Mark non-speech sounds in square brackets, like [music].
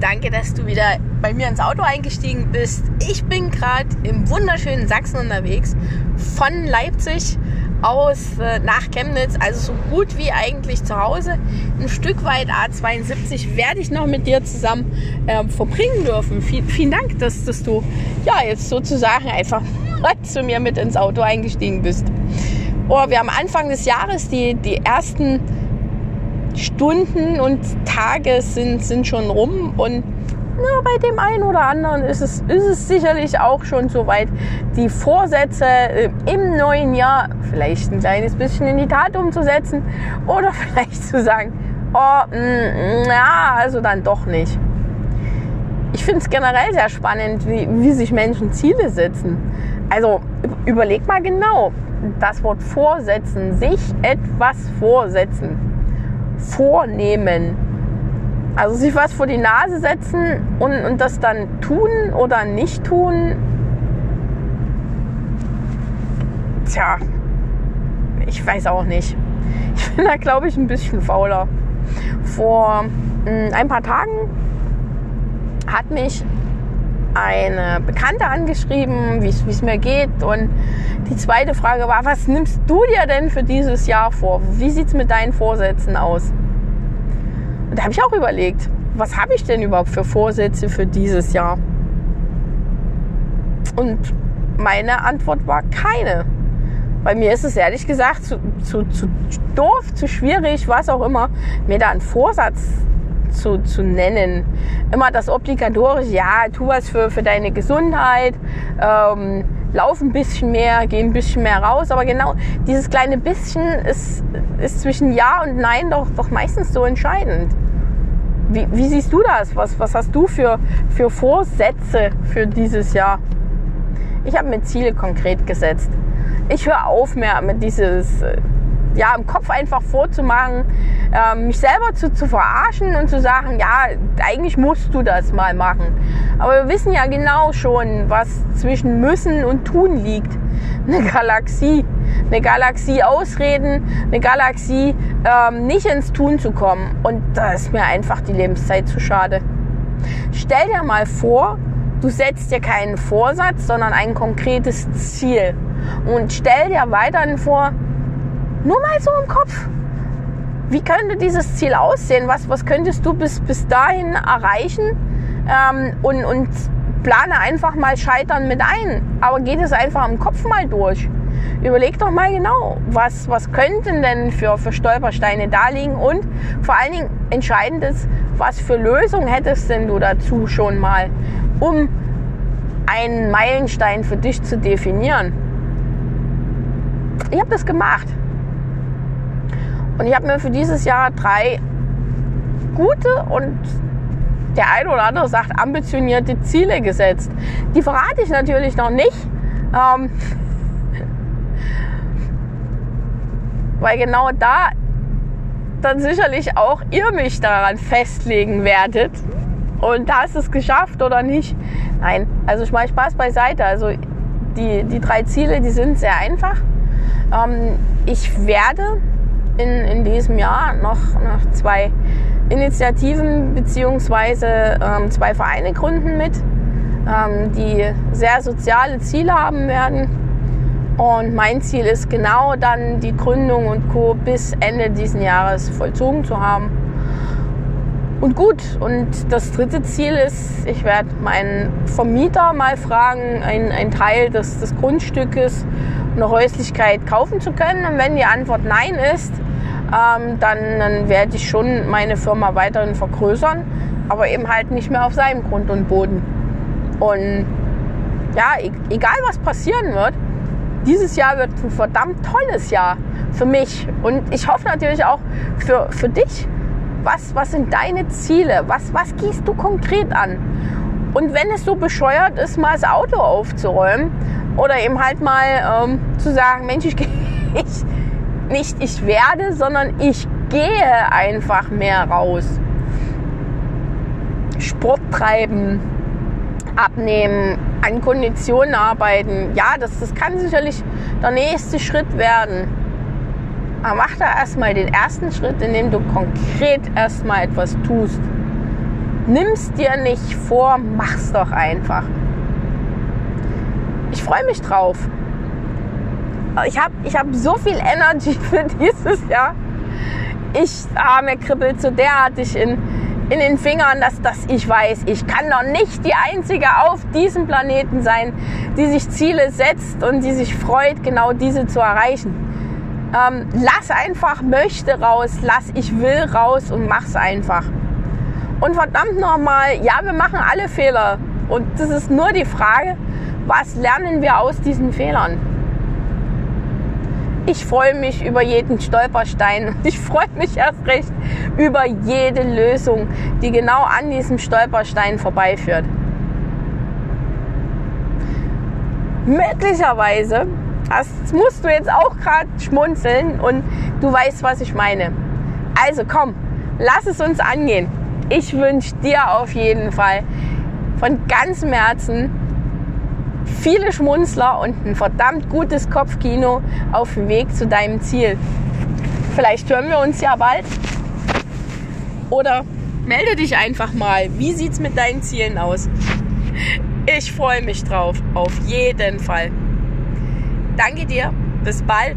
Danke, dass du wieder bei mir ins Auto eingestiegen bist. Ich bin gerade im wunderschönen Sachsen unterwegs, von Leipzig aus äh, nach Chemnitz, also so gut wie eigentlich zu Hause. Ein Stück weit A72 werde ich noch mit dir zusammen äh, verbringen dürfen. Viel, vielen Dank, dass, dass du ja jetzt sozusagen einfach [laughs] zu mir mit ins Auto eingestiegen bist. Oh, wir haben Anfang des Jahres die, die ersten Stunden und Tage sind, sind schon rum und na, bei dem einen oder anderen ist es, ist es sicherlich auch schon soweit, die Vorsätze äh, im neuen Jahr vielleicht ein kleines bisschen in die Tat umzusetzen oder [laughs] vielleicht zu sagen, oh, mh, mm, ja, also dann doch nicht. Ich finde es generell sehr spannend, wie, wie sich Menschen Ziele setzen. Also überleg mal genau, das Wort vorsetzen, sich etwas vorsetzen, vornehmen also sich was vor die Nase setzen und, und das dann tun oder nicht tun. Tja, ich weiß auch nicht. Ich bin da, glaube ich, ein bisschen fauler. Vor mh, hm, ein paar Tagen hat mich eine Bekannte angeschrieben, wie es mir geht. Und die zweite Frage war, was nimmst du dir denn für dieses Jahr vor? Wie sieht es mit deinen Vorsätzen aus? Und da habe ich auch überlegt, was habe ich denn überhaupt für Vorsätze für dieses Jahr? Und meine Antwort war keine. Bei mir ist es ehrlich gesagt zu, zu, zu doof, zu schwierig, was auch immer, mir da einen Vorsatz zu, zu nennen. Immer das obligatorische, ja, tu was für, für deine Gesundheit, ähm, lauf ein bisschen mehr, geh ein bisschen mehr raus. Aber genau dieses kleine bisschen ist, ist zwischen Ja und Nein doch, doch meistens so entscheidend. Wie, wie siehst du das? Was, was hast du für, für Vorsätze für dieses Jahr? Ich habe mir Ziele konkret gesetzt. Ich höre auf mehr mit dieses äh, ja, im Kopf einfach vorzumachen, äh, mich selber zu, zu verarschen und zu sagen, ja, eigentlich musst du das mal machen. Aber wir wissen ja genau schon, was zwischen müssen und tun liegt. [laughs] Eine Galaxie. Eine Galaxie ausreden, eine Galaxie ähm, nicht ins Tun zu kommen. Und da ist mir einfach die Lebenszeit zu schade. Stell dir mal vor, du setzt dir keinen Vorsatz, sondern ein konkretes Ziel. Und stell dir weiterhin vor, nur mal so im Kopf. Wie könnte dieses Ziel aussehen? Was, was könntest du bis, bis dahin erreichen? Ähm, und, und plane einfach mal Scheitern mit ein. Aber geht es einfach im Kopf mal durch. Überleg doch mal genau, was, was könnten denn für, für Stolpersteine da liegen und vor allen Dingen entscheidend ist, was für Lösungen hättest denn du dazu schon mal, um einen Meilenstein für dich zu definieren. Ich habe das gemacht. Und ich habe mir für dieses Jahr drei gute und der eine oder andere sagt ambitionierte Ziele gesetzt. Die verrate ich natürlich noch nicht. Ähm, [laughs] weil genau da dann sicherlich auch ihr mich daran festlegen werdet. Und hast es geschafft oder nicht? Nein, also ich mache Spaß beiseite. Also die, die drei Ziele, die sind sehr einfach. Ähm, ich werde in, in diesem Jahr noch, noch zwei Initiativen bzw. Ähm, zwei Vereine gründen mit, ähm, die sehr soziale Ziele haben werden. Und mein Ziel ist genau dann die Gründung und Co. bis Ende diesen Jahres vollzogen zu haben. Und gut, und das dritte Ziel ist, ich werde meinen Vermieter mal fragen, einen Teil des, des Grundstückes, eine Häuslichkeit kaufen zu können. Und wenn die Antwort Nein ist, ähm, dann, dann werde ich schon meine Firma weiterhin vergrößern, aber eben halt nicht mehr auf seinem Grund und Boden. Und ja, e-, egal was passieren wird, dieses Jahr wird ein verdammt tolles Jahr für mich. Und ich hoffe natürlich auch für, für dich. Was, was sind deine Ziele? Was, was gehst du konkret an? Und wenn es so bescheuert ist, mal das Auto aufzuräumen oder eben halt mal ähm, zu sagen, Mensch, ich, [laughs] ich, nicht ich werde, sondern ich gehe einfach mehr raus. Sport treiben, abnehmen, an Konditionen arbeiten. Ja, das, das kann sicherlich der nächste Schritt werden. Aber mach da erstmal den ersten Schritt, indem du konkret erstmal etwas tust. Nimm's dir nicht vor, mach's doch einfach. Ich freue mich drauf. Ich habe ich hab so viel Energy [laughs] für dieses Jahr. Ich, ah, mir kribbelt so derartig in, in den Fingern, dass, dass ich weiß, ich kann doch nicht die Einzige auf diesem Planeten sein, die sich Ziele setzt und die sich freut, genau diese zu erreichen. Ähm, lass einfach möchte raus, lass ich will raus und mach's einfach. Und verdammt nochmal, ja, wir machen alle Fehler. Und das ist nur die Frage, was lernen wir aus diesen Fehlern? Ich freue mich über jeden Stolperstein und [laughs] ich freue mich erst recht über jede Lösung, die genau an diesem Stolperstein vorbeiführt. Möglicherweise, das musst du jetzt auch gerade schmunzeln und du weißt, was ich meine. Also komm, lass es uns angehen. Ich wünsche dir auf jeden Fall von ganzem Herzen viele Schmunzler und ein verdammt gutes Kopfkino auf dem Weg zu deinem Ziel. Vielleicht hören wir uns ja bald. Oder melde dich einfach mal. Wie sieht es mit deinen Zielen aus? Ich freue mich drauf. Auf jeden Fall. Danke dir. Bis bald.